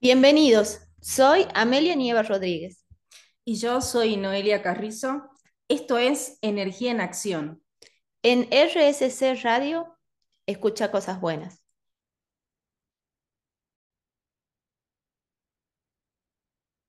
Bienvenidos, soy Amelia Nieva Rodríguez. Y yo soy Noelia Carrizo. Esto es Energía en Acción. En RSC Radio, escucha cosas buenas.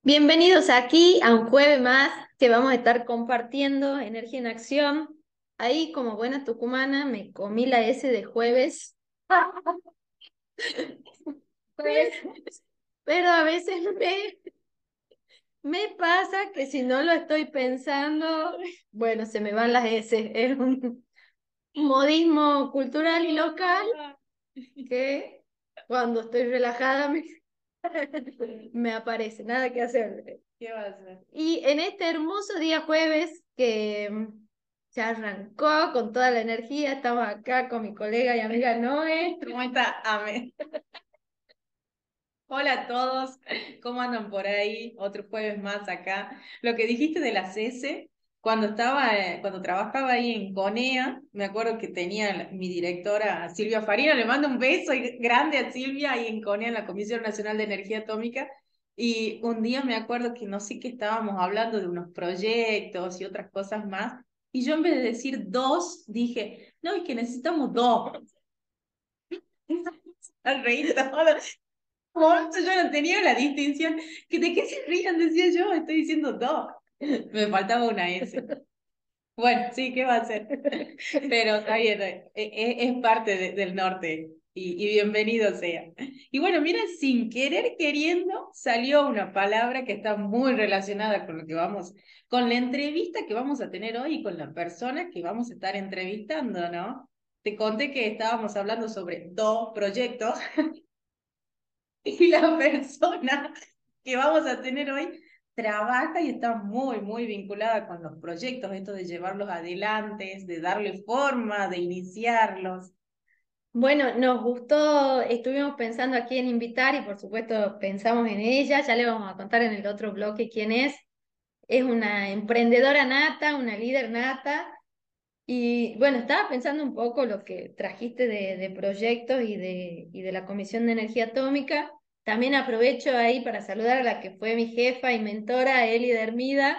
Bienvenidos aquí a un jueves más que vamos a estar compartiendo Energía en Acción. Ahí, como buena tucumana, me comí la S de jueves. Pero a veces me, me pasa que si no lo estoy pensando, bueno, se me van las S. Es un modismo cultural y local que cuando estoy relajada me, me aparece, nada que hacer. ¿Qué va a hacer? Y en este hermoso día jueves que se arrancó con toda la energía, estamos acá con mi colega y amiga Noé. ¿Cómo está? Ame. Hola a todos, ¿cómo andan por ahí? Otro jueves más acá. Lo que dijiste de las S, cuando estaba, eh, cuando trabajaba ahí en CONEA, me acuerdo que tenía mi directora Silvia Farina, le mando un beso grande a Silvia ahí en CONEA, en la Comisión Nacional de Energía Atómica, y un día me acuerdo que no sé qué estábamos hablando de unos proyectos y otras cosas más, y yo en vez de decir dos, dije, no, es que necesitamos dos. Al reír yo no tenía la distinción. ¿Que ¿De qué se rían? Decía yo, estoy diciendo dos. Me faltaba una S. Bueno, sí, ¿qué va a hacer? Pero está bien, eh, eh, es, parte del norte y, y, bienvenido sea. Y bueno, mira, sin querer queriendo salió una palabra que está muy relacionada con lo que vamos, con la entrevista que vamos a tener hoy y con la persona que vamos a estar entrevistando, ¿no? Te conté que estábamos hablando sobre dos proyectos y la persona que vamos a tener hoy trabaja y está muy, muy vinculada con los proyectos, esto de llevarlos adelante, de darle forma, de iniciarlos. Bueno, nos gustó, estuvimos pensando aquí en invitar y por supuesto pensamos en ella, ya le vamos a contar en el otro bloque quién es. Es una emprendedora nata, una líder nata. Y bueno, estaba pensando un poco lo que trajiste de, de proyectos y de, y de la Comisión de Energía Atómica. También aprovecho ahí para saludar a la que fue mi jefa y mentora, Eli Hermida.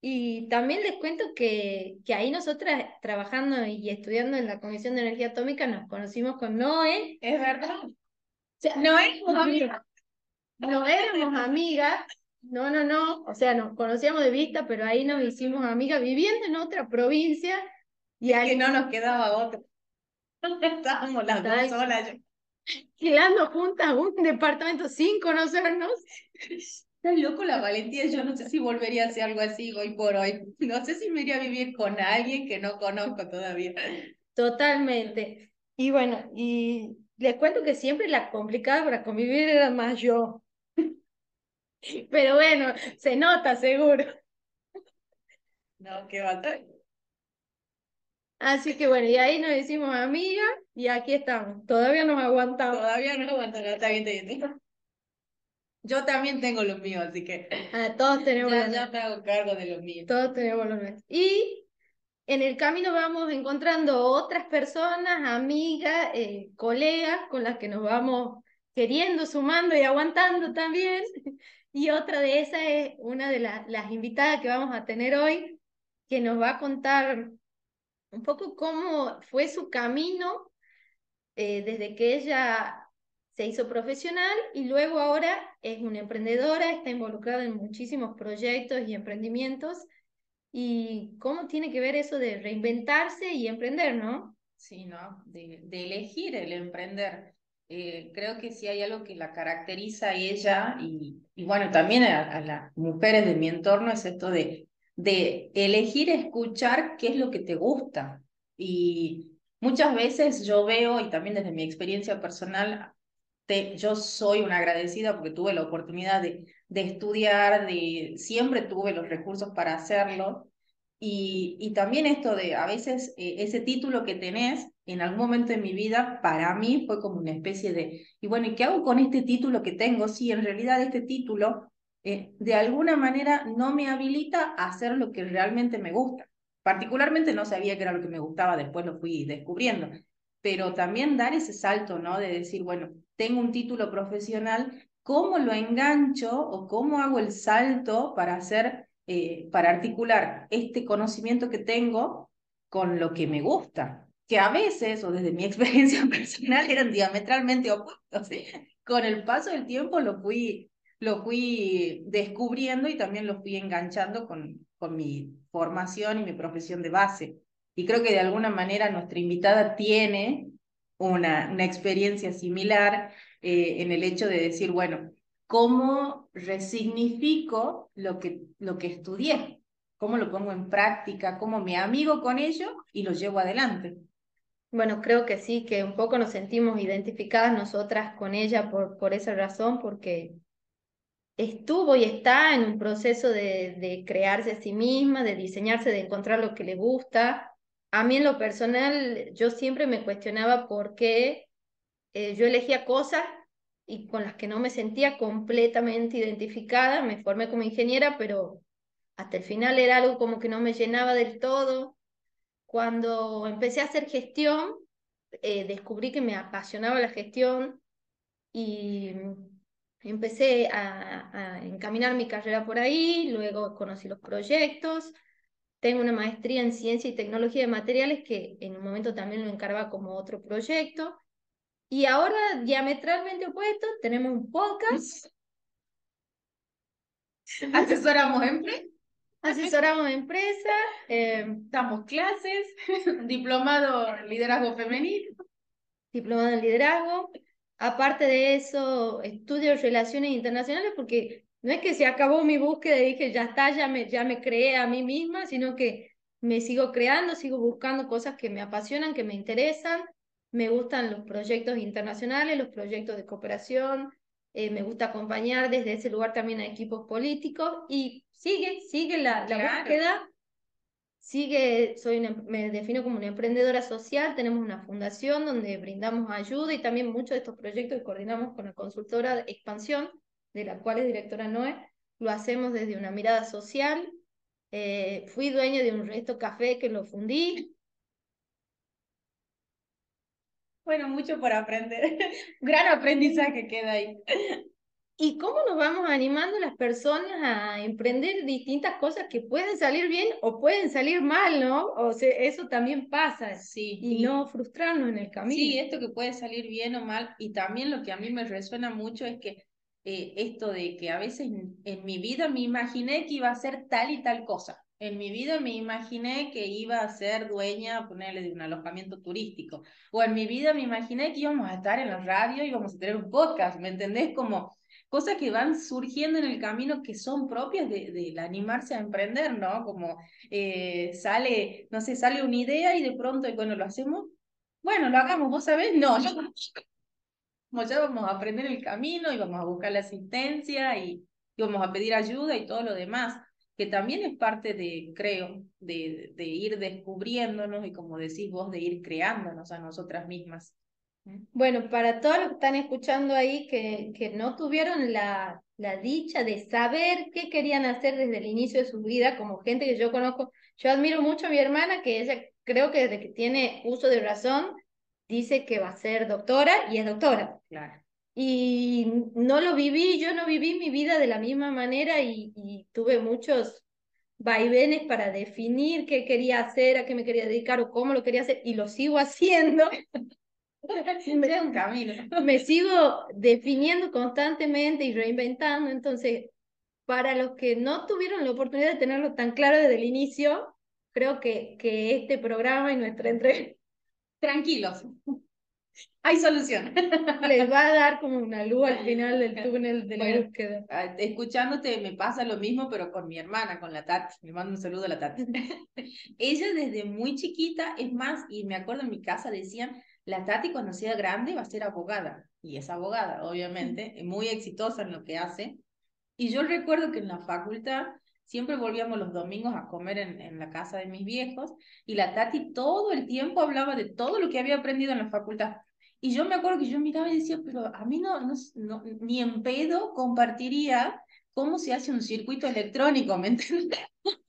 Y también les cuento que, que ahí nosotras trabajando y estudiando en la Comisión de Energía Atómica nos conocimos con Noé. Es verdad. O sea, no éramos amigas. No éramos amigas. No, no, no. O sea, nos conocíamos de vista, pero ahí nos hicimos amigas viviendo en otra provincia. Y ahí... que no nos quedaba otra. Estábamos las dos solas alquilando juntas un departamento sin conocernos. Está loco la valentía, yo no sé si volvería a hacer algo así hoy por hoy. No sé si me iría a vivir con alguien que no conozco todavía. Totalmente. Y bueno, y les cuento que siempre la complicada para convivir era más yo. Pero bueno, se nota seguro. No, qué batalla. Así que bueno, y ahí nos decimos amiga y aquí estamos. Todavía nos aguantamos. Todavía nos aguantamos, está bien, está bien. Yo también tengo los míos, así que. Ah, todos tenemos ya, ya me hago cargo de los míos. Todos tenemos los míos. Y en el camino vamos encontrando otras personas, amigas, eh, colegas con las que nos vamos queriendo, sumando y aguantando también. Y otra de esas es una de las invitadas que vamos a tener hoy, que nos va a contar un poco cómo fue su camino eh, desde que ella se hizo profesional y luego ahora es una emprendedora, está involucrada en muchísimos proyectos y emprendimientos. ¿Y cómo tiene que ver eso de reinventarse y emprender, no? Sí. De, elegir el emprender. Eh, creo que si hay algo que la caracteriza a ella y, y bueno, también a, las mujeres de mi entorno es esto de de elegir escuchar qué es lo que te gusta. Y muchas veces yo veo, y también desde mi experiencia personal, te, yo soy una agradecida porque tuve la oportunidad de, de estudiar, de, siempre tuve los recursos para hacerlo. Y, y también esto de a veces eh, ese título que tenés en algún momento de mi vida, para mí fue como una especie de, y bueno, ¿y qué hago con este título que tengo? Sí, en realidad este título eh, de alguna manera no me habilita a hacer lo que realmente me gusta. Particularmente no sabía que era lo que me gustaba, después lo fui descubriendo, pero también dar ese salto, ¿no? De decir, bueno, tengo un título profesional, cómo lo engancho o cómo hago el salto para hacer, eh, para articular este conocimiento que tengo con lo que me gusta, que a veces, o desde mi experiencia personal, eran diametralmente opuestos. Con el paso del tiempo lo fui, lo fui descubriendo y también lo fui enganchando con, con mi formación y mi profesión de base. Y creo que de alguna manera nuestra invitada tiene una, una experiencia similar eh, en el hecho de decir, bueno, ¿cómo resignifico lo que, lo que estudié? ¿Cómo lo pongo en práctica? ¿Cómo me amigo con ello y lo llevo adelante? Bueno, creo que sí, que un poco nos sentimos identificadas nosotras con ella por, por esa razón, porque estuvo y está en un proceso de, de crearse a sí misma, de diseñarse, de encontrar lo que le gusta. A mí en lo personal, yo siempre me cuestionaba por qué eh, yo elegía cosas y con las que no me sentía completamente identificada. Me formé como ingeniera, pero hasta el final era algo como que no me llenaba del todo. Cuando empecé a hacer gestión, eh, descubrí que me apasionaba la gestión y empecé a, a, encaminar mi carrera por ahí, luego conocí los proyectos, tengo una maestría en ciencia y tecnología de materiales que en un momento también lo encargaba como otro proyecto y ahora, diametralmente opuesto, tenemos un podcast. Asesoramos empresas. Asesoramos empresas. Eh, damos clases. Diplomado en liderazgo femenino. Diplomado en liderazgo. Aparte de eso, estudio relaciones internacionales porque no es que se acabó mi búsqueda y dije, ya está, ya me, ya me creé a mí misma, sino que me sigo creando, sigo buscando cosas que me apasionan, que me interesan. Me gustan los proyectos internacionales, los proyectos de cooperación, eh, me gusta acompañar desde ese lugar también a equipos políticos y sigue, sigue la, la búsqueda, sigue, soy me defino como una emprendedora social, tenemos una fundación donde brindamos ayuda y también muchos de estos proyectos que coordinamos con la consultora de Expansión, de la cual es directora Noé, lo hacemos desde una mirada social. Eh, fui dueño de un resto café que lo fundí, Bueno, mucho por aprender. Gran aprendizaje queda ahí. ¿Y cómo nos vamos animando las personas a emprender distintas cosas que pueden salir bien o pueden salir mal, ¿no? O sea, eso también pasa. Sí. Y, no frustrarnos en el camino. Sí, esto que puede salir bien o mal. Y también lo que a mí me resuena mucho es que eh, esto de que a veces en mi vida me imaginé que iba a ser tal y tal cosa. En mi vida me imaginé que iba a ser dueña, ponerle de un alojamiento turístico. O en mi vida me imaginé que íbamos a estar en la radio y íbamos a tener un podcast, ¿me entendés? Como cosas que van surgiendo en el camino que son propias del de, animarse a emprender, ¿no? Como eh, sale, no sé, sale una idea y de pronto, bueno, lo hacemos. Bueno, lo hagamos, vos sabés, no, yo como ya vamos a aprender el camino y vamos a buscar la asistencia y, y vamos a pedir ayuda y todo lo demás que también es parte de, creo, de, de ir descubriéndonos y como decís vos, de ir creándonos a nosotras mismas. Bueno, para todos los que están escuchando ahí que, que no tuvieron la, la dicha de saber qué querían hacer desde el inicio de su vida, como gente que yo conozco, yo admiro mucho a mi hermana, que ella creo que desde que tiene uso de razón, dice que va a ser doctora y es doctora. Claro y no lo viví, yo no viví mi vida de la misma manera y, tuve muchos vaivenes para definir qué quería hacer, a qué me quería dedicar o cómo lo quería hacer y lo sigo haciendo. me, un camino. me sigo definiendo constantemente y reinventando, entonces para los que no tuvieron la oportunidad de tenerlo tan claro desde el inicio, creo que, que este programa y nuestra entrega... Tranquilos, hay solución. Les va a dar como una luz al final del túnel de la búsqueda. Ah, escuchándote me pasa lo mismo, pero con mi hermana, con la Tati. Le mando un saludo a la Tati. Ella desde muy chiquita, es más, y me acuerdo en mi casa decían, la Tati cuando sea grande va a ser abogada. Y es abogada, obviamente, muy exitosa en lo que hace. Y yo recuerdo que en la facultad siempre volvíamos los domingos a comer en, en, la casa de mis viejos y la Tati todo el tiempo hablaba de todo lo que había aprendido en la facultad. Y yo me acuerdo que yo miraba y decía, pero a mí no, no, ni en pedo compartiría cómo se hace un circuito electrónico, ¿me entiendes?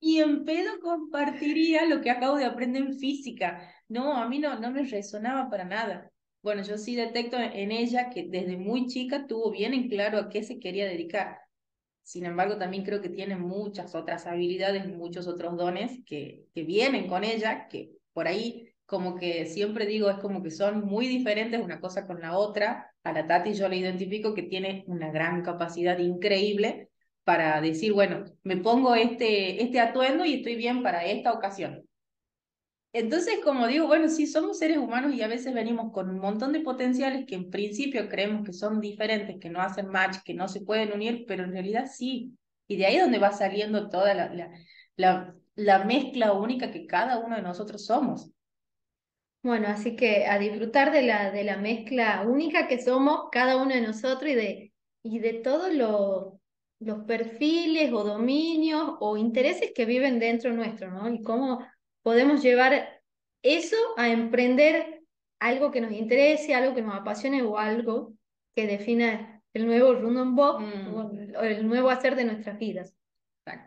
y en pedo compartiría lo que acabo de aprender en física. No, a mí no, no me resonaba para nada. Bueno, yo sí detecto en ella que desde muy chica tuvo bien en claro a qué se quería dedicar. Sin embargo, también creo que tiene muchas otras habilidades, muchos otros dones que, que vienen con ella, que por ahí como que siempre digo, es como que son muy diferentes una cosa con la otra. A la Tati yo le identifico que tiene una gran capacidad increíble para decir, bueno, me pongo este, este atuendo y estoy bien para esta ocasión. Entonces, como digo, bueno, sí, somos seres humanos y a veces venimos con un montón de potenciales que en principio creemos que son diferentes, que no hacen match, que no se pueden unir, pero en realidad sí. Y de ahí es donde va saliendo toda la, la, la, la mezcla única que cada uno de nosotros somos. Bueno, así que a disfrutar de la, de la mezcla única que somos cada uno de nosotros y de, y de todos los, los perfiles o dominios o intereses que viven dentro nuestro, ¿no? Y cómo podemos llevar eso a emprender algo que nos interese, algo que nos apasione o algo que defina el nuevo rumbo mm. o el nuevo hacer de nuestras vidas.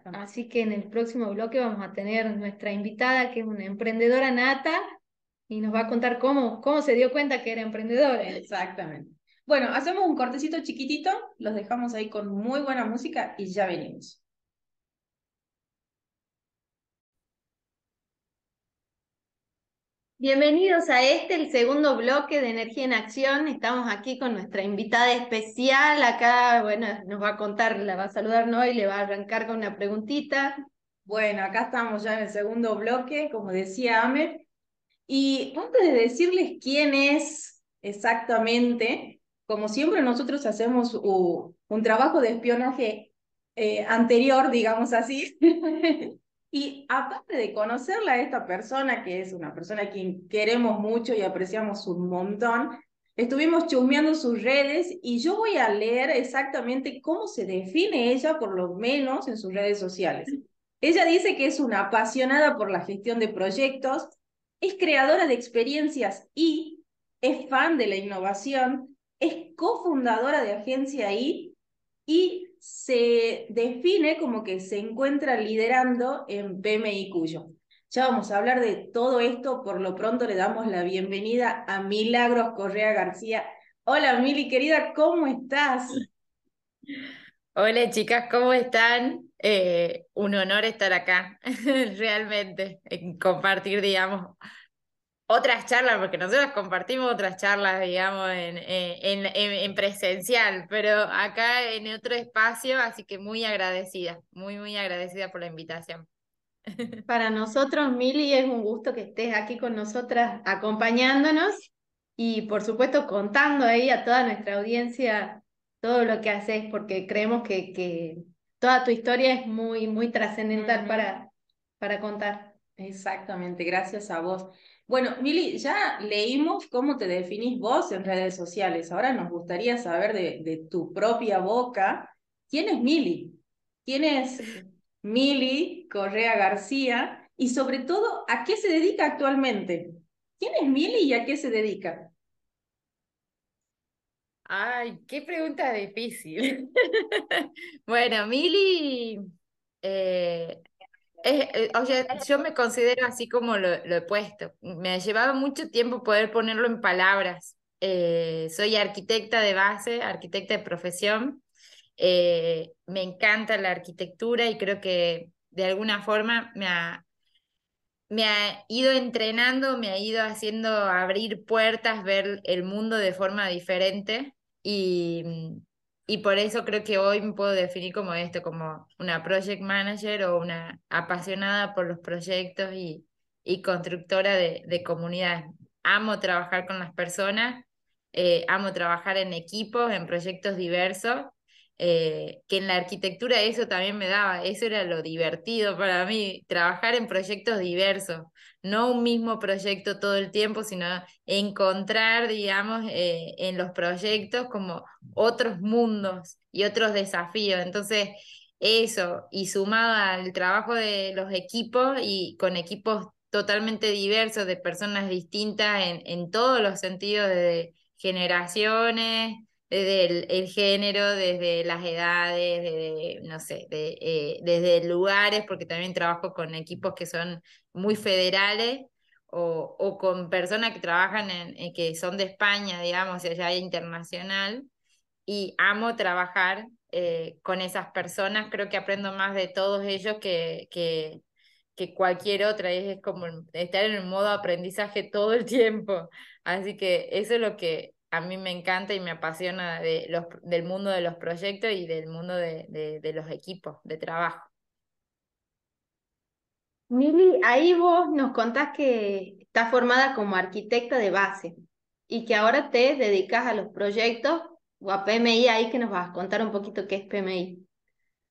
Así que en el próximo bloque vamos a tener nuestra invitada, que es una emprendedora nata, y nos va a contar cómo, cómo se dio cuenta que era emprendedora. Exactamente. Bueno, hacemos un cortecito chiquitito, los dejamos ahí con muy buena música y ya venimos. Bienvenidos a este, el segundo bloque de Energía en Acción. Estamos aquí con nuestra invitada especial. Acá, bueno, nos va a contar, la va a saludar ¿no? y le va a arrancar con una preguntita. Bueno, acá estamos ya en el segundo bloque, como decía Ame, y antes de decirles quién es exactamente, como siempre nosotros hacemos un trabajo de espionaje eh, anterior, digamos así, y aparte de conocerla a esta persona, que es una persona a quien queremos mucho y apreciamos un montón, estuvimos chusmeando sus redes y yo voy a leer exactamente cómo se define ella, por lo menos en sus redes sociales. Ella dice que es una apasionada por la gestión de proyectos, es creadora de experiencias y es fan de la innovación, es cofundadora de Agencia I y se define como que se encuentra liderando en PMI Cuyo. Ya vamos a hablar de todo esto, por lo pronto le damos la bienvenida a Milagros Correa García. Hola Mili, querida, ¿cómo estás? Hola chicas, ¿cómo están? Eh, un honor estar acá, realmente, compartir, digamos, otras charlas, porque nosotros compartimos otras charlas, digamos, en, en, en, presencial, pero acá en otro espacio, así que muy agradecida, muy, muy agradecida por la invitación. Para nosotros, Mili, es un gusto que estés aquí con nosotras acompañándonos y, por supuesto, contando ahí a toda nuestra audiencia todo lo que haces, porque creemos que, que toda tu historia es muy, muy trascendental para, para contar. Exactamente, gracias a vos. Bueno, Mili, ya leímos cómo te definís vos en redes sociales. Ahora nos gustaría saber de, tu propia boca, ¿quién es Mili? ¿Quién es Mili Correa García? Y sobre todo, ¿a qué se dedica actualmente? ¿Quién es Mili y a qué se dedica? Ay, qué pregunta difícil. bueno, Mili, eh, eh, yo me considero así como lo, he puesto. Me ha llevado mucho tiempo poder ponerlo en palabras. Eh, soy arquitecta de base, arquitecta de profesión. me encanta la arquitectura y creo que de alguna forma me ha, me ha ido entrenando, me ha ido haciendo abrir puertas, ver el mundo de forma diferente y, y por eso creo que hoy me puedo definir como esto, como una project manager o una apasionada por los proyectos y, y constructora de, de comunidades. Amo trabajar con las personas, eh, amo trabajar en equipos, en proyectos diversos eh, que en la arquitectura eso también me daba, eso era lo divertido para mí, trabajar en proyectos diversos, no un mismo proyecto todo el tiempo, sino encontrar, digamos, eh, en los proyectos como otros mundos y otros desafíos. Entonces, eso, y sumado al trabajo de los equipos y con equipos totalmente diversos, de personas distintas en, en todos los sentidos, de generaciones, desde el, género, desde las edades, desde, no sé, de, eh, desde lugares, porque también trabajo con equipos que son muy federales, o, con personas que trabajan en, que son de España, digamos, allá internacional, y amo trabajar eh, con esas personas, creo que aprendo más de todos ellos que, que, que cualquier otra, es como estar en un modo aprendizaje todo el tiempo, así que eso es lo que a mí me encanta y me apasiona de los, del mundo de los proyectos y del mundo de, de, de los equipos de trabajo. Mili, ahí vos nos contás que estás formada como arquitecta de base y que ahora te dedicas a los proyectos o a PMI, ahí que nos vas a contar un poquito qué es PMI.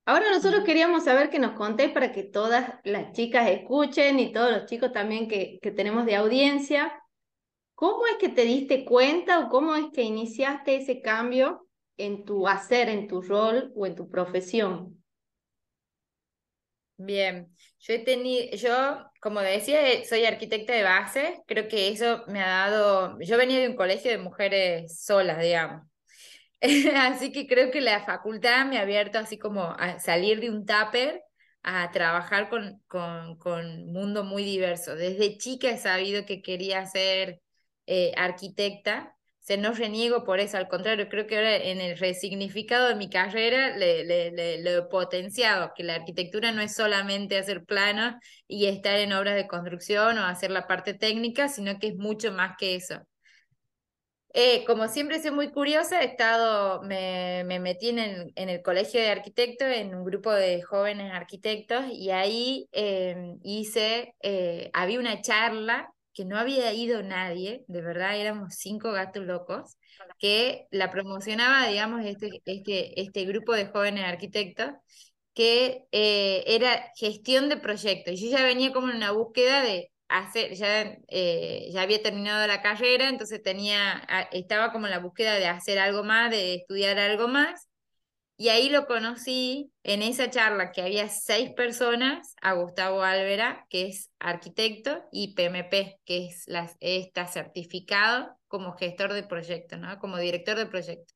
Ahora nosotros queríamos saber que nos contés para que todas las chicas escuchen y todos los chicos también que, que tenemos de audiencia, ¿cómo es que te diste cuenta o cómo es que iniciaste ese cambio en tu hacer, en tu rol o en tu profesión? Bien, yo he tenido, yo, como decía, soy arquitecta de base, creo que eso me ha dado, yo venía de un colegio de mujeres solas, digamos. Así que creo que la facultad me ha abierto así como a salir de un tupper a trabajar con, con, con mundo muy diverso. Desde chica he sabido que quería ser eh, arquitecta se no reniego por eso, al contrario, creo que ahora en el resignificado de mi carrera le, le, he potenciado, que la arquitectura no es solamente hacer planos y estar en obras de construcción o hacer la parte técnica, sino que es mucho más que eso. Eh, como siempre soy muy curiosa, he estado, me, me metí en el, en el, colegio de arquitectos, en un grupo de jóvenes arquitectos, y ahí eh, hice, eh, había una charla que no había ido nadie, de verdad éramos cinco gatos locos, que la promocionaba, digamos, este, este, este grupo de jóvenes arquitectos, que eh, era gestión de proyectos. Yo ya venía como en una búsqueda de hacer, ya, eh, ya había terminado la carrera, entonces tenía, estaba como en la búsqueda de hacer algo más, de estudiar algo más, y ahí lo conocí en esa charla que había seis personas, a Gustavo Álvera, que es arquitecto, y PMP, que es la, está certificado como gestor de proyecto, ¿no? como director de proyecto.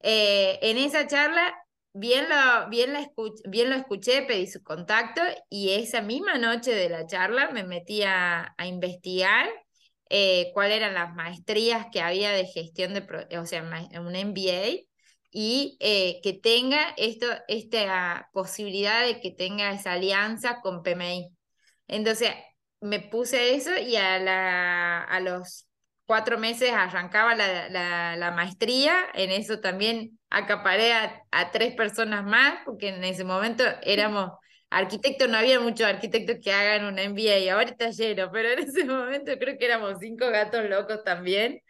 Eh, en esa charla, bien lo, bien, la bien lo escuché, pedí su contacto y esa misma noche de la charla me metí a, a investigar eh, cuáles eran las maestrías que había de gestión de, o sea, un MBA y eh, que tenga esto, esta posibilidad de que tenga esa alianza con PMI. Entonces me puse eso y a, la, a los cuatro meses arrancaba la, la, maestría, en eso también acaparé a, tres personas más, porque en ese momento éramos arquitectos, no había muchos arquitectos que hagan un MBA, ahora está lleno, pero en ese momento creo que éramos cinco gatos locos también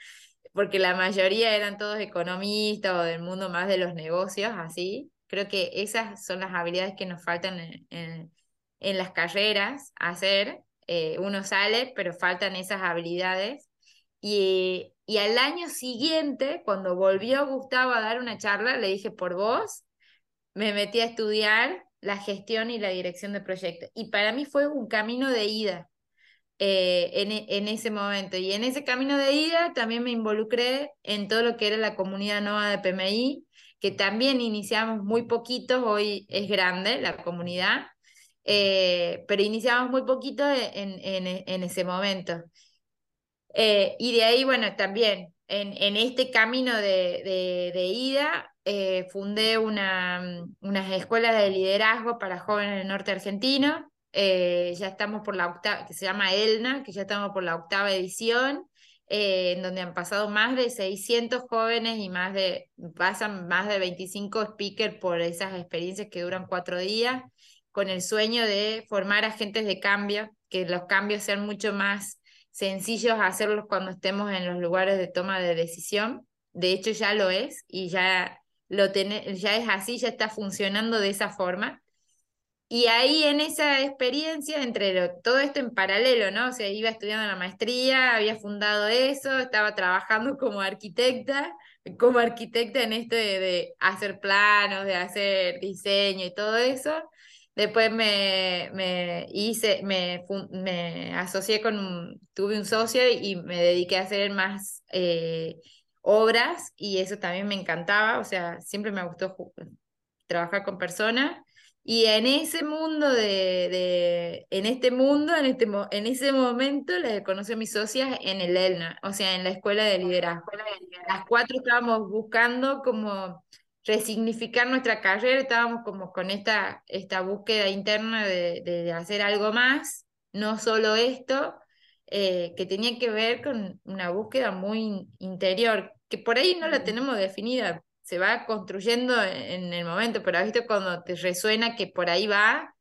porque la mayoría eran todos economistas o del mundo más de los negocios, así. Creo que esas son las habilidades que nos faltan en, en, las carreras hacer. Eh, uno sale, pero faltan esas habilidades. Y, y al año siguiente, cuando volvió Gustavo a dar una charla, le dije, por vos, me metí a estudiar la gestión y la dirección de proyectos. Y para mí fue un camino de ida, eh, en, e, en, ese momento. Y en ese camino de ida también me involucré en todo lo que era la comunidad nueva de PMI, que también iniciamos muy poquitos, hoy es grande la comunidad, eh, pero iniciamos muy poquito en, en, en ese momento. Eh, y de ahí, bueno, también en, este camino de, de, de ida, fundé una, unas escuelas de liderazgo para jóvenes del norte argentino, eh, ya estamos por la octava, que se llama ELNA, que ya estamos por la octava edición, eh, en donde han pasado más de 600 jóvenes y más de, pasan más de 25 speakers por esas experiencias que duran cuatro días, con el sueño de formar agentes de cambio, que los cambios sean mucho más sencillos hacerlos cuando estemos en los lugares de toma de decisión. De hecho, ya lo es y ya, lo ya es así, ya está funcionando de esa forma. Y ahí en esa experiencia, entre todo esto en paralelo, ¿no? O sea, iba estudiando la maestría, había fundado eso, estaba trabajando como arquitecta, como arquitecta en esto de, hacer planos, de hacer diseño y todo eso. Después me, me hice, me, me asocié con, tuve un socio y me dediqué a hacer más eh, obras y eso también me encantaba, o sea, siempre me gustó trabajar con personas Y en ese mundo de, de en este mundo, en, este, en ese momento, les conocí a mis socias en el ELNA, o sea, en la escuela de liderazgo. Las cuatro estábamos buscando como resignificar nuestra carrera, estábamos como con esta, esta búsqueda interna de, de hacer algo más, no solo esto, eh, que tenía que ver con una búsqueda muy interior, que por ahí no la tenemos definida, se va construyendo en el momento, pero visto cuando te resuena que por ahí va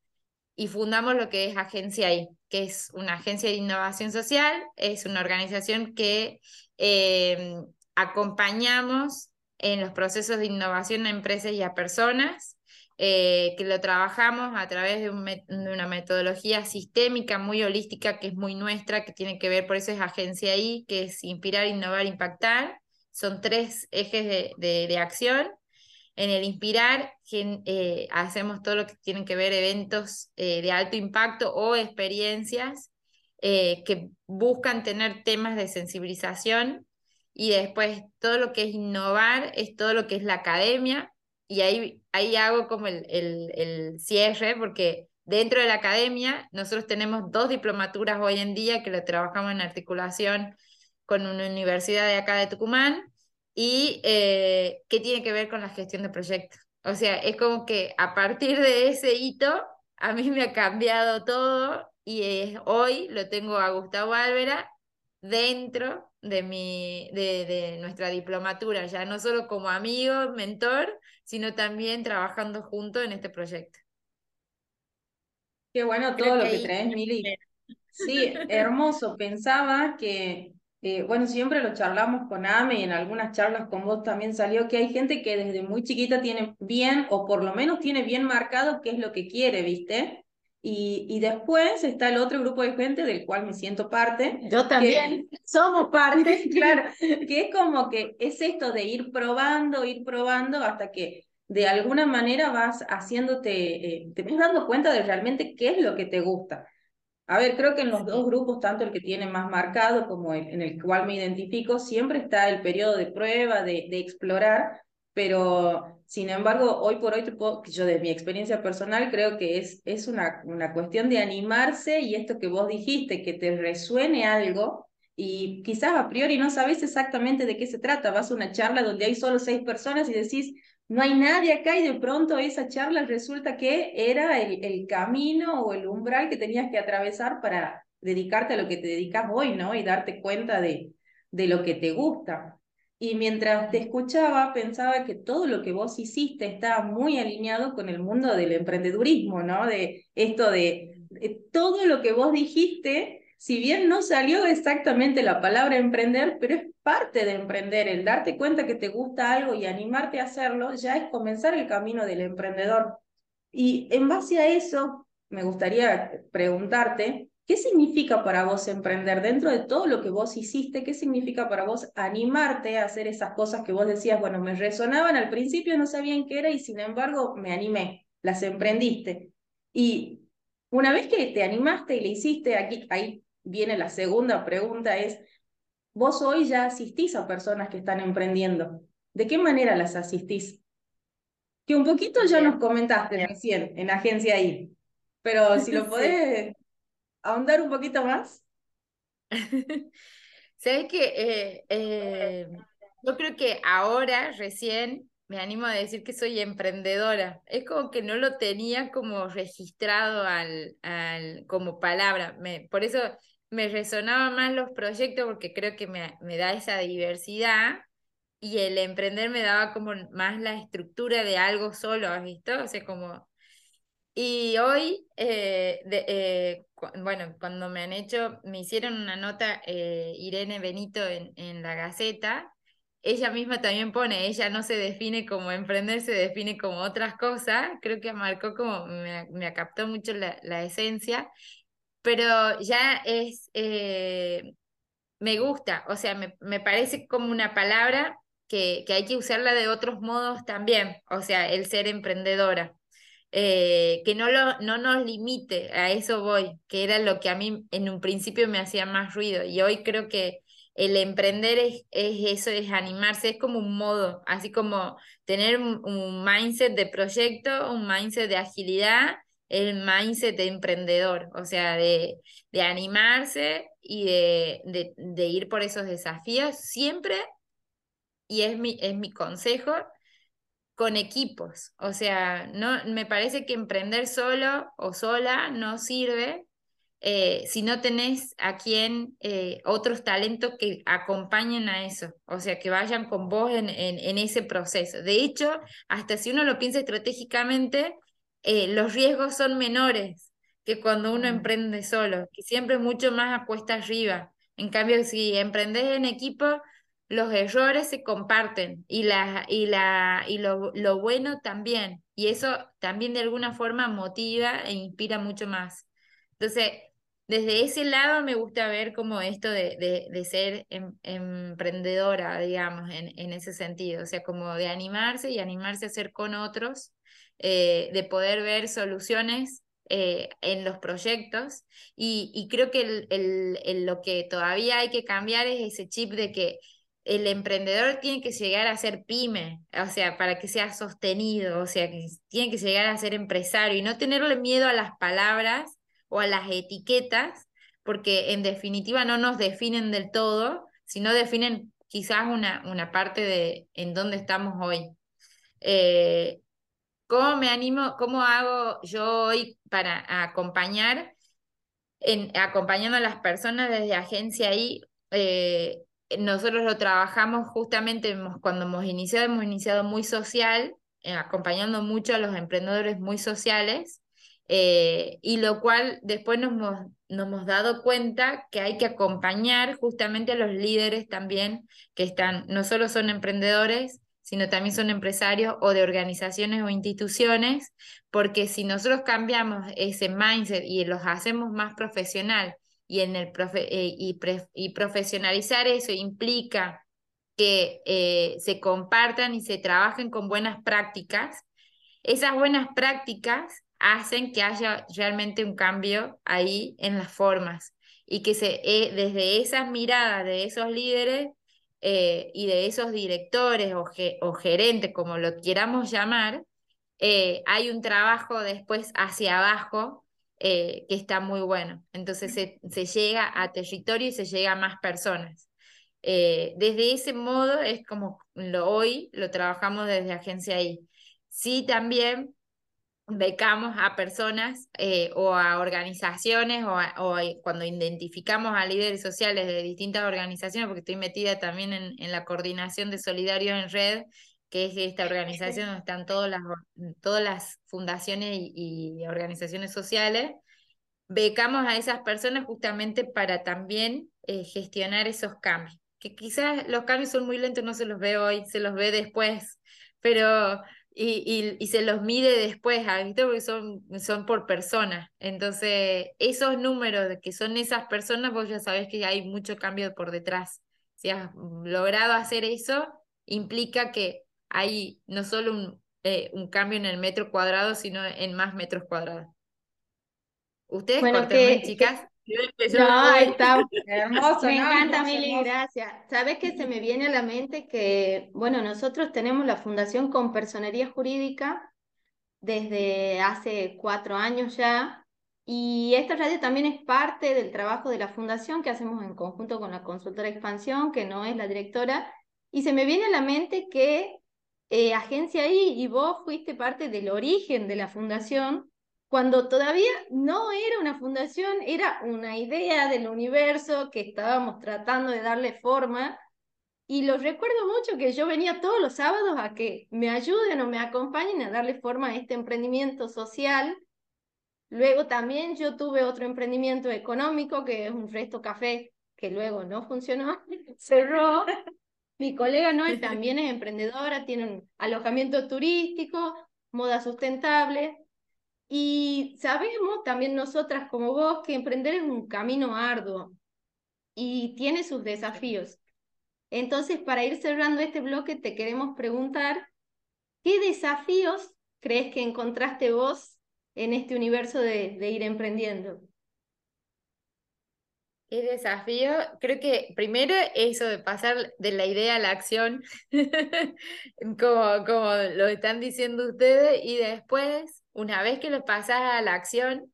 y fundamos lo que es Agencia I, que es una agencia de innovación social, es una organización que eh, acompañamos en los procesos de innovación a empresas y a personas, eh, que lo trabajamos a través de, una metodología sistémica muy holística que es muy nuestra, que tiene que ver, por eso es Agencia I, que es inspirar, innovar, impactar. Son tres ejes de, acción. En el inspirar eh, hacemos todo lo que tienen que ver eventos eh, de alto impacto o experiencias que buscan tener temas de sensibilización y después todo lo que es innovar es todo lo que es la academia, y ahí, ahí hago como el, el, el cierre, porque dentro de la academia nosotros tenemos dos diplomaturas hoy en día que lo trabajamos en articulación con una universidad de acá de Tucumán, y eh, qué tiene que ver con la gestión de proyectos. O sea, es como que a partir de ese hito, a mí me ha cambiado todo y hoy lo tengo a Gustavo Álvera dentro de, mi, de, de, nuestra diplomatura, ya no solo como amigo, mentor, sino también trabajando juntos en este proyecto. Qué bueno todo lo que traes, Mili. Sí, hermoso. Pensaba que, eh, bueno, siempre lo charlamos con Ame y en algunas charlas con vos también salió que hay gente que desde muy chiquita tiene bien, o por lo menos tiene bien marcado qué es lo que quiere, ¿viste? Y, y, después está el otro grupo de gente del cual me siento parte. Yo también, somos parte. claro, que es como que es esto de ir probando, ir probando hasta que de alguna manera vas haciéndote, eh, te vas dando cuenta de realmente qué es lo que te gusta. A ver, creo que en los dos grupos, tanto el que tiene más marcado como el en el cual me identifico, siempre está el periodo de prueba, de, de explorar, pero sin embargo, hoy por hoy, yo de mi experiencia personal creo que es, es una, una cuestión de animarse y esto que vos dijiste, que te resuene algo y quizás a priori no sabes exactamente de qué se trata, vas a una charla donde hay solo seis personas y decís, no hay nadie acá y de pronto esa charla resulta que era el, el camino o el umbral que tenías que atravesar para dedicarte a lo que te dedicas hoy, ¿no? Y darte cuenta de, de lo que te gusta. Y mientras te escuchaba, pensaba que todo lo que vos hiciste estaba muy alineado con el mundo del emprendedurismo, ¿no? De esto de, todo lo que vos dijiste, si bien no salió exactamente la palabra emprender, pero es parte de emprender, el darte cuenta que te gusta algo y animarte a hacerlo, ya es comenzar el camino del emprendedor. Y en base a eso, me gustaría preguntarte, ¿Qué significa para vos emprender dentro de todo lo que vos hiciste? ¿Qué significa para vos animarte a hacer esas cosas que vos decías, bueno, me resonaban al principio, no sabían qué era y sin embargo me animé, las emprendiste? Y una vez que te animaste y le hiciste, aquí, ahí viene la segunda pregunta, es, vos hoy ya asistís a personas que están emprendiendo. ¿De qué manera las asistís? Que un poquito ya nos comentaste recién en Agencia I, pero si lo podés ahondar un poquito más? Sabes que eh, eh, yo creo que ahora recién me animo a decir que soy emprendedora. Es como que no lo tenía como registrado al, al, como palabra. Me, por eso me resonaban más los proyectos porque creo que me, me da esa diversidad y el emprender me daba como más la estructura de algo solo, ¿has visto? O como y hoy, eh, eh, bueno, cuando me han hecho, me hicieron una nota eh, Irene Benito en, en la Gaceta, ella misma también pone, ella no se define como emprender, se define como otras cosas, creo que marcó como, me, me captó mucho la, la, esencia, pero ya es, me gusta, o sea, me, me parece como una palabra que, que hay que usarla de otros modos también, o sea, el ser emprendedora. Eh, que no, lo, no nos limite, a eso voy, que era lo que a mí en un principio me hacía más ruido y hoy creo que el emprender es, es, eso, es animarse, es como un modo, así como tener un, mindset de proyecto, un mindset de agilidad, el mindset de emprendedor, o sea, de, de animarse y de, de, ir por esos desafíos siempre, y es mi, es mi consejo, con equipos. O sea, no, me parece que emprender solo o sola no sirve, eh, si no tenés a quien eh, otros talentos que acompañen a eso, o sea, que vayan con vos en, en, ese proceso. De hecho, hasta si uno lo piensa estratégicamente, eh, los riesgos son menores que cuando uno emprende solo, que siempre es mucho más a cuesta arriba. En cambio, si emprendes en equipo, los errores se comparten y, la, y, la, y lo, lo bueno también. Y eso también de alguna forma motiva e inspira mucho más. Entonces, desde ese lado me gusta ver como esto de, de, ser em, emprendedora, digamos, en, en, ese sentido, o sea, como de animarse y animarse a hacer con otros, eh, de poder ver soluciones eh, en los proyectos y, y creo que el, el, el, lo que todavía hay que cambiar es ese chip de que el emprendedor tiene que llegar a ser pyme, o sea, para que sea sostenido, o sea, que tiene que llegar a ser empresario y no tenerle miedo a las palabras o a las etiquetas, porque en definitiva no nos definen del todo, sino definen quizás una, una parte de en dónde estamos hoy. Eh, ¿Cómo me animo, cómo hago yo hoy para acompañar, en, acompañando a las personas desde agencia ahí? Eh, nosotros lo trabajamos justamente cuando hemos iniciado, hemos iniciado muy social, eh, acompañando mucho a los emprendedores muy sociales, eh, y lo cual después nos hemos, nos hemos dado cuenta que hay que acompañar justamente a los líderes también, que están, no solo son emprendedores, sino también son empresarios o de organizaciones o instituciones, porque si nosotros cambiamos ese mindset y los hacemos más profesional y, en el eh, y, profesionalizar eso implica que eh, se compartan y se trabajen con buenas prácticas. Esas buenas prácticas hacen que haya realmente un cambio ahí en las formas y que se, eh, desde esas miradas de esos líderes y de esos directores o, o, gerentes, como lo queramos llamar, hay un trabajo después hacia abajo eh, que está muy bueno. Entonces se, se, llega a territorio y se llega a más personas. Eh, desde ese modo es como lo, hoy lo trabajamos desde Agencia I. Sí, también becamos a personas eh, o a organizaciones o, o, cuando identificamos a líderes sociales de distintas organizaciones, porque estoy metida también en, en la coordinación de Solidarios en Red, que es esta organización donde están todas las, todas las fundaciones y, organizaciones sociales, becamos a esas personas justamente para también eh, gestionar esos cambios. Que quizás los cambios son muy lentos, no se los ve hoy, se los ve después, pero y, y, se los mide después, ¿viste? porque son, son por personas. Entonces, esos números que son esas personas, vos ya sabés que hay mucho cambio por detrás. Si has logrado hacer eso, implica que hay no solo un, eh, un cambio en el metro cuadrado, sino en más metros cuadrados. Ustedes bueno, chicas. No, está hermoso. Me encanta, Mili, gracias. ¿Sabes qué se me viene a la mente? Que, bueno, nosotros tenemos la Fundación con Personería Jurídica desde hace cuatro años ya. Y esta radio también es parte del trabajo de la fundación que hacemos en conjunto con la consultora Expansión, que no es la directora. Y se me viene a la mente que eh, agencia ahí y vos fuiste parte del origen de la fundación, cuando todavía no era una fundación, era una idea del universo que estábamos tratando de darle forma. Y lo recuerdo mucho que yo venía todos los sábados a que me ayuden o me acompañen a darle forma a este emprendimiento social. Luego también yo tuve otro emprendimiento económico, que es un resto café, que luego no funcionó, cerró. Mi colega Noel también es emprendedora, tiene un alojamiento turístico, moda sustentable. Y sabemos también nosotras como vos que emprender es un camino arduo y tiene sus desafíos. Entonces, para ir cerrando este bloque, te queremos preguntar, ¿qué desafíos crees que encontraste vos en este universo de, de ir emprendiendo? ¿Qué desafío? Creo que primero eso de pasar de la idea a la acción, como, como lo están diciendo ustedes, y después, una vez que lo pasas a la acción,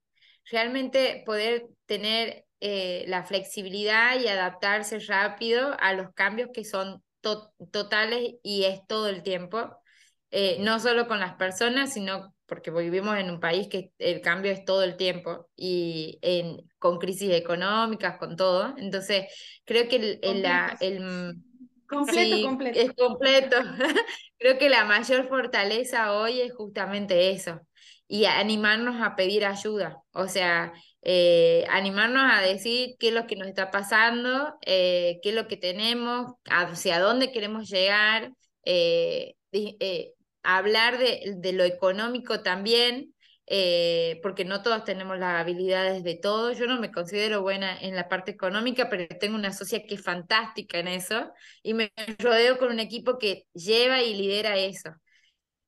realmente poder tener eh, la flexibilidad y adaptarse rápido a los cambios que son totales y es todo el tiempo, eh, no solo con las personas, sino porque vivimos en un país que el cambio es todo el tiempo y en, con crisis económicas, con todo. Entonces, creo que el, la, el completo, completo. es completo. creo que la mayor fortaleza hoy es justamente eso y animarnos a pedir ayuda, o sea, eh, animarnos a decir qué es lo que nos está pasando, eh, qué es lo que tenemos, hacia dónde queremos llegar, eh, hablar de, de, lo económico también, porque no todos tenemos las habilidades de todo. Yo no me considero buena en la parte económica, pero tengo una socia que es fantástica en eso y me rodeo con un equipo que lleva y lidera eso.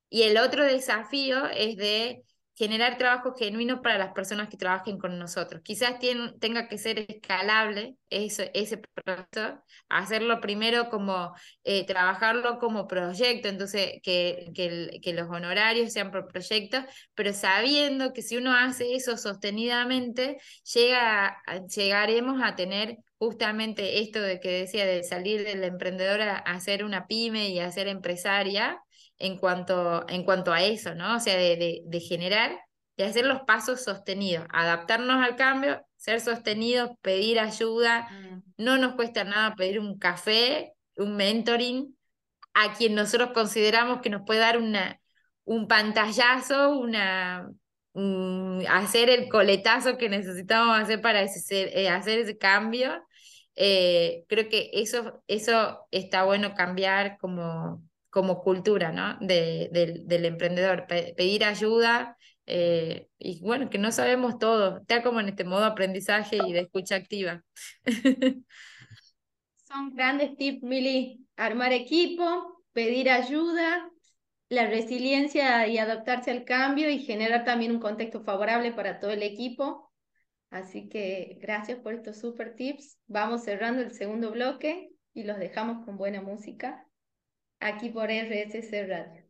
Y el otro desafío es de generar trabajo genuino para las personas que trabajen con nosotros. Quizás tenga que ser escalable ese, ese proceso, hacerlo primero como, eh, trabajarlo como proyecto, entonces que, que, que, los honorarios sean por proyecto, pero sabiendo que si uno hace eso sostenidamente, llega, llegaremos a tener justamente esto de que decía, de salir del emprendedor a, a ser una pyme y a ser empresaria, en cuanto, en cuanto a eso, ¿no? O sea, de, de, generar, y hacer los pasos sostenidos, adaptarnos al cambio, ser sostenidos, pedir ayuda, mm. no nos cuesta nada pedir un café, un mentoring, a quien nosotros consideramos que nos puede dar una, un pantallazo, una, hacer el coletazo que necesitamos hacer para eh, hacer ese cambio. Eh, creo que eso, eso está bueno cambiar como, como cultura, ¿no? De, del emprendedor, pedir ayuda eh, y bueno, que no sabemos todo, está como en este modo aprendizaje y de escucha activa. Son grandes tips, Mili, armar equipo, pedir ayuda, la resiliencia y adaptarse al cambio y generar también un contexto favorable para todo el equipo. Así que gracias por estos super tips. Vamos cerrando el segundo bloque y los dejamos con buena música aquí por RSC Radio.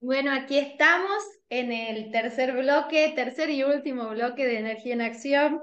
Bueno, aquí estamos en el tercer bloque, tercer y último bloque de Energía en Acción.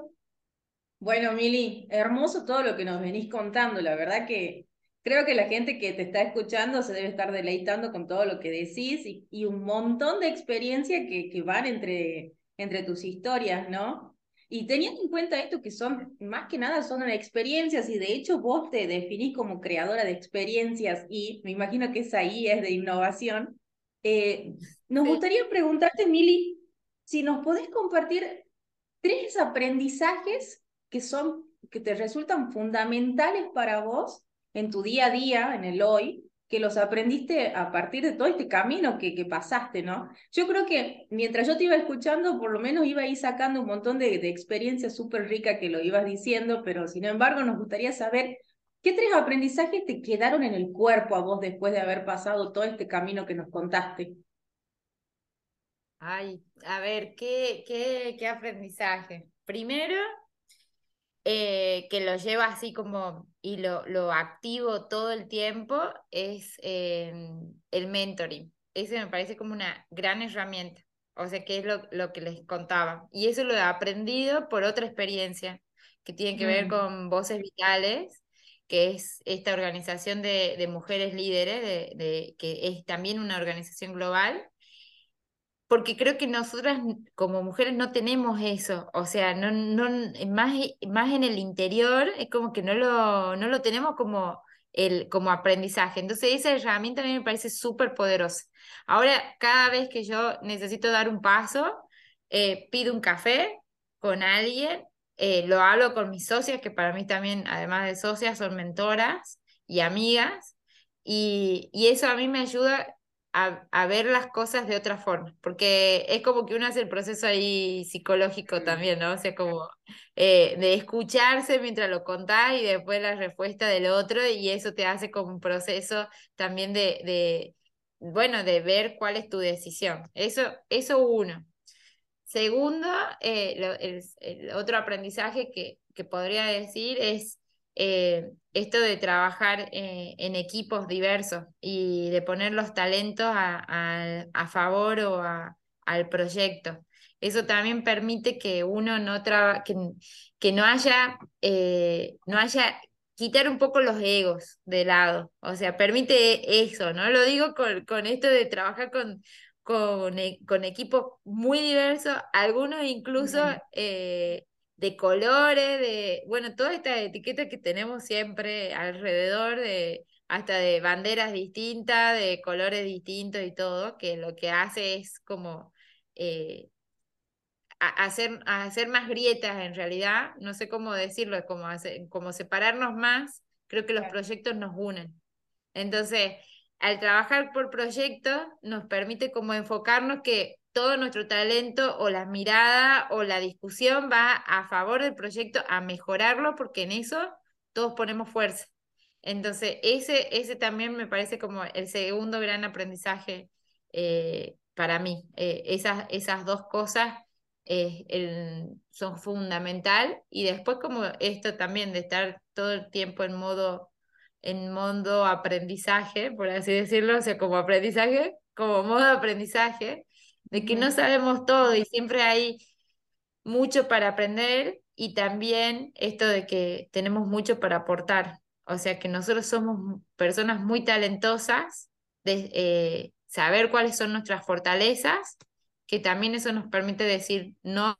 Bueno, Mili, hermoso todo lo que nos venís contando. La verdad que creo que la gente que te está escuchando se debe estar deleitando con todo lo que decís y, un montón de experiencia que, que van entre, entre tus historias, ¿no? Y teniendo en cuenta esto que son, más que nada, son experiencias y de hecho vos te definís como creadora de experiencias y me imagino que esa ahí es de innovación, eh, nos gustaría preguntarte, Mili, si nos podés compartir tres aprendizajes que son, que te resultan fundamentales para vos en tu día a día, en el hoy, que los aprendiste a partir de todo este camino que, que pasaste, ¿no? Yo creo que mientras yo te iba escuchando, por lo menos iba ahí sacando un montón de, de experiencias súper ricas que lo ibas diciendo, pero sin embargo nos gustaría saber qué tres aprendizajes te quedaron en el cuerpo a vos después de haber pasado todo este camino que nos contaste. Ay, a ver, ¿qué, qué, qué aprendizaje? Primero, eh, que lo lleva así como y lo, lo activo todo el tiempo es em, el mentoring. Ese me parece como una gran herramienta. O sea, que es lo, lo que les contaba. Y eso lo he aprendido por otra experiencia que tiene que ver mm. con Voces Vitales, que es esta organización de, de mujeres líderes, de, de, que es también una organización global, porque creo que nosotras como mujeres no tenemos eso, o sea, no, no, más, más en el interior es como que no lo, no lo tenemos como, el, como aprendizaje. Entonces esa herramienta a mí me parece súper poderosa. Ahora, cada vez que yo necesito dar un paso, eh, pido un café con alguien, eh, lo hablo con mis socias, que para mí también, además de socias, son mentoras y amigas, y, y eso a mí me ayuda a, ver las cosas de otra forma, porque es como que uno hace el proceso ahí psicológico también, ¿no? O sea, como eh, de escucharse mientras lo contás y después la respuesta del otro, y eso te hace como un proceso también de, de bueno, de ver cuál es tu decisión. Eso, eso uno. segundo, el, otro aprendizaje que, que podría decir es esto de trabajar en equipos diversos y de poner los talentos a, a favor o a, al proyecto. Eso también permite que uno no que, que no haya, eh, no haya, quitar un poco los egos de lado. O sea, permite eso, ¿no? Lo digo con, con esto de trabajar con, con, con equipos muy diversos, algunos incluso eh, de colores, de, bueno, toda esta etiqueta que tenemos siempre alrededor de hasta de banderas distintas, de colores distintos y todo, que lo que hace es como eh, hacer, hacer más grietas en realidad, no sé cómo decirlo, es como, hacer, como separarnos más, creo que los proyectos nos unen. Entonces, al trabajar por proyectos nos permite como enfocarnos que todo nuestro talento o la mirada o la discusión va a favor del proyecto, a mejorarlo, porque en eso todos ponemos fuerza. Entonces, ese, ese también me parece como el segundo gran aprendizaje eh, para mí. Eh, esas, esas dos cosas eh, son fundamental y después como esto también de estar todo el tiempo en modo en modo aprendizaje, por así decirlo, o sea, como aprendizaje, como modo aprendizaje, de que no sabemos todo y siempre hay mucho para aprender y también esto de que tenemos mucho para aportar, o sea, que nosotros somos personas muy talentosas, de, eh, saber cuáles son nuestras fortalezas, que también eso nos permite decir no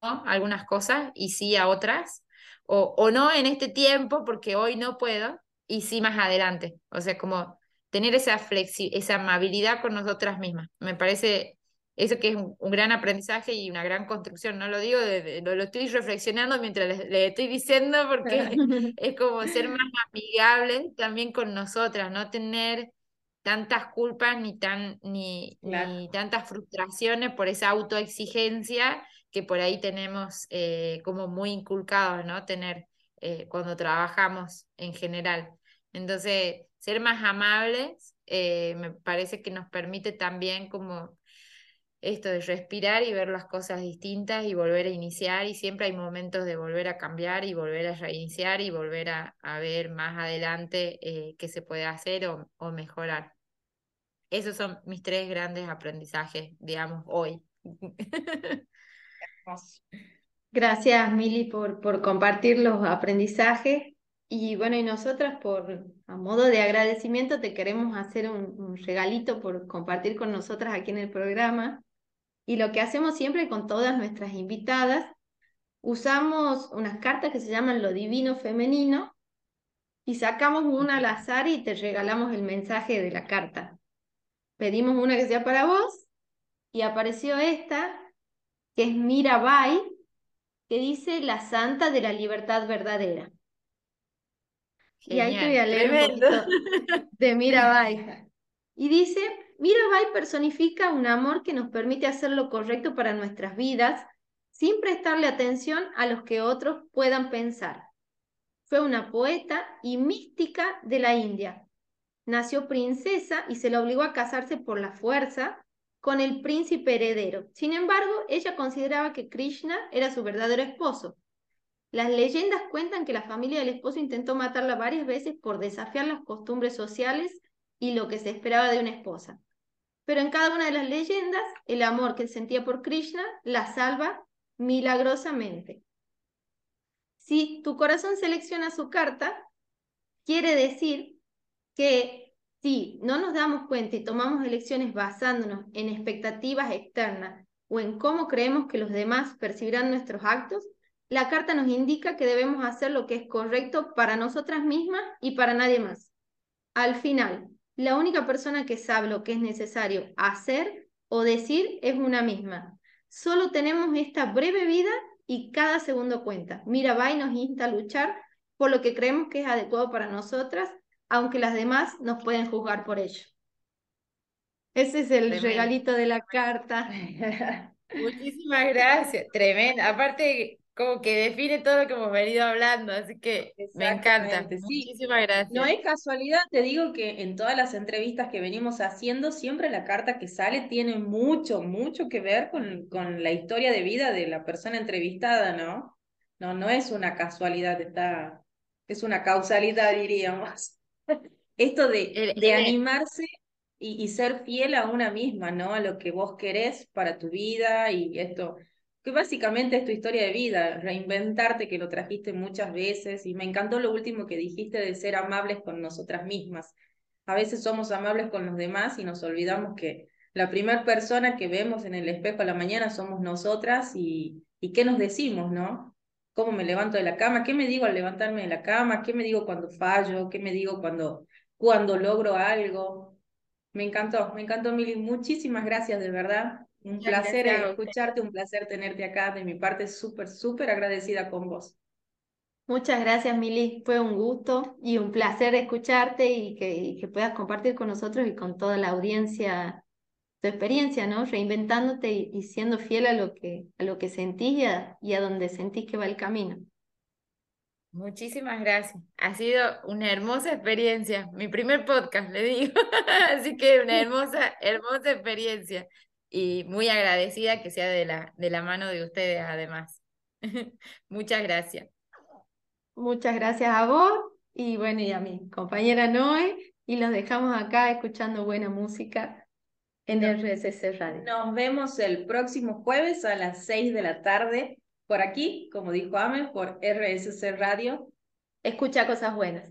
a algunas cosas y sí a otras, o, o no en este tiempo porque hoy no puedo y sí más adelante. O sea, como tener esa flexi esa amabilidad con nosotras mismas. Me parece eso que es un, gran aprendizaje y una gran construcción, no lo digo, lo, estoy reflexionando mientras le, estoy diciendo porque es como ser más amigable también con nosotras, no tener tantas culpas ni, tan, ni, ni tantas frustraciones por esa autoexigencia que por ahí tenemos eh, como muy inculcados, ¿no? Tener eh, cuando trabajamos en general. Entonces, ser más amables eh, me parece que nos permite también como esto de respirar y ver las cosas distintas y volver a iniciar y siempre hay momentos de volver a cambiar y volver a reiniciar y volver a, ver más adelante eh, qué se puede hacer o, mejorar. Esos son mis tres grandes aprendizajes, digamos, hoy. Gracias, Mili, por, por compartir los aprendizajes. Y bueno, y nosotras por a modo de agradecimiento te queremos hacer un, un regalito por compartir con nosotras aquí en el programa. Y lo que hacemos siempre con todas nuestras invitadas, usamos unas cartas que se llaman Lo Divino Femenino y sacamos una al azar y te regalamos el mensaje de la carta. Pedimos una que sea para vos y apareció esta, que es Mirabai, que dice la santa de la libertad verdadera. Y ahí te voy a leer un poquito de Mirabai. Y dice, Mirabai personifica un amor que nos permite hacer lo correcto para nuestras vidas sin prestarle atención a los que otros puedan pensar. Fue una poeta y mística de la India. Nació princesa y se la obligó a casarse por la fuerza con el príncipe heredero. Sin embargo, ella consideraba que Krishna era su verdadero esposo. Las leyendas cuentan que la familia del esposo intentó matarla varias veces por desafiar las costumbres sociales y lo que se esperaba de una esposa. Pero en cada una de las leyendas, el amor que sentía por Krishna la salva milagrosamente. Si tu corazón selecciona su carta, quiere decir que si no nos damos cuenta y tomamos elecciones basándonos en expectativas externas o en cómo creemos que los demás percibirán nuestros actos, la carta nos indica que debemos hacer lo que es correcto para nosotras mismas y para nadie más. Al final, la única persona que sabe lo que es necesario hacer o decir es una misma. Solo tenemos esta breve vida y cada segundo cuenta. Mirabai nos insta a luchar por lo que creemos que es adecuado para nosotras, aunque las demás nos pueden juzgar por ello. Ese es el regalito de la carta. Muchísimas gracias. Tremendo. Aparte, como que define todo lo que hemos venido hablando, así que me encanta. Sí. Muchísimas gracias. No es casualidad, te digo que en todas las entrevistas que venimos haciendo, siempre la carta que sale tiene mucho, mucho que ver con, con la historia de vida de la persona entrevistada, ¿no? No, no es una casualidad, está, es una causalidad, diríamos. Esto de, El- de el- animarse y, y ser fiel a una misma, ¿no? A lo que vos querés para tu vida y esto, que básicamente es tu historia de vida, reinventarte, que lo trajiste muchas veces, y me encantó lo último que dijiste de ser amables con nosotras mismas. A veces somos amables con los demás y nos olvidamos que la primera persona que vemos en el espejo a la mañana somos nosotras y, y qué nos decimos, ¿no? ¿Cómo me levanto de la cama? ¿Qué me digo al levantarme de la cama? ¿Qué me digo cuando fallo? ¿Qué me digo cuando, cuando logro algo? Me encantó, me encantó, Mili. Muchísimas gracias, de verdad. Un Muchas placer gracias usted. escucharte, un placer tenerte acá. De mi parte, súper, súper agradecida con vos. Muchas gracias, Mili. Fue un gusto y un placer escucharte y que, y que puedas compartir con nosotros y con toda la audiencia tu experiencia, ¿no? Reinventándote y, y siendo fiel a lo que, a lo que sentís y a, y a donde sentís que va el camino. Muchísimas gracias. Ha sido una hermosa experiencia. Mi primer podcast, le digo. Así que una hermosa, hermosa experiencia. Y muy agradecida que sea de la, de la mano de ustedes, además. Muchas gracias. Muchas gracias a vos y bueno, y a mi compañera Noé y los dejamos acá escuchando buena música en No. RSC Radio. Nos vemos el próximo jueves a las 6 de la tarde por aquí, como dijo Ame, por RSC Radio. Escucha cosas buenas.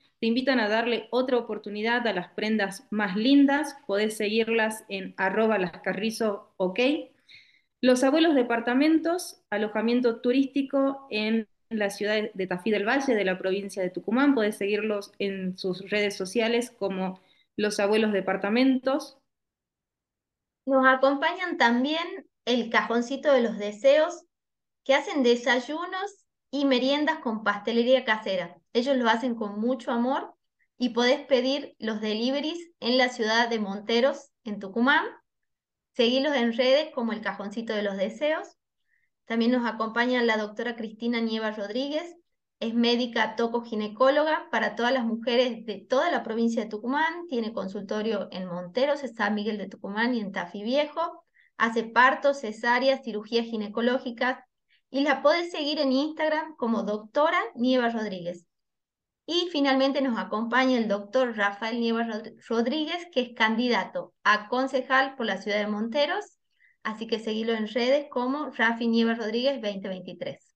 te invitan a darle otra oportunidad a las prendas más lindas. Podés seguirlas en arroba ok. Los Abuelos Departamentos, alojamiento turístico en la ciudad de Tafí del Valle, de la provincia de Tucumán. Podés seguirlos en sus redes sociales como Los Abuelos Departamentos. Nos acompañan también el cajoncito de los deseos, que hacen desayunos y meriendas con pastelería casera. Ellos lo hacen con mucho amor y podés pedir los deliveries en la ciudad de Monteros, en Tucumán. Seguilos en redes como el cajoncito de los deseos. También nos acompaña la doctora Cristina Nieva Rodríguez, es médica tocoginecóloga para todas las mujeres de toda la provincia de Tucumán, tiene consultorio en Monteros, San Miguel de Tucumán y en Tafí Viejo, hace partos, cesáreas, cirugías ginecológicas y la podés seguir en Instagram como doctora Nieva Rodríguez. Y finalmente nos acompaña el doctor Rafael Nieva Rodríguez, que es candidato a concejal por la ciudad de Monteros, así que seguilo en redes como Rafi Nieva Rodríguez 2023.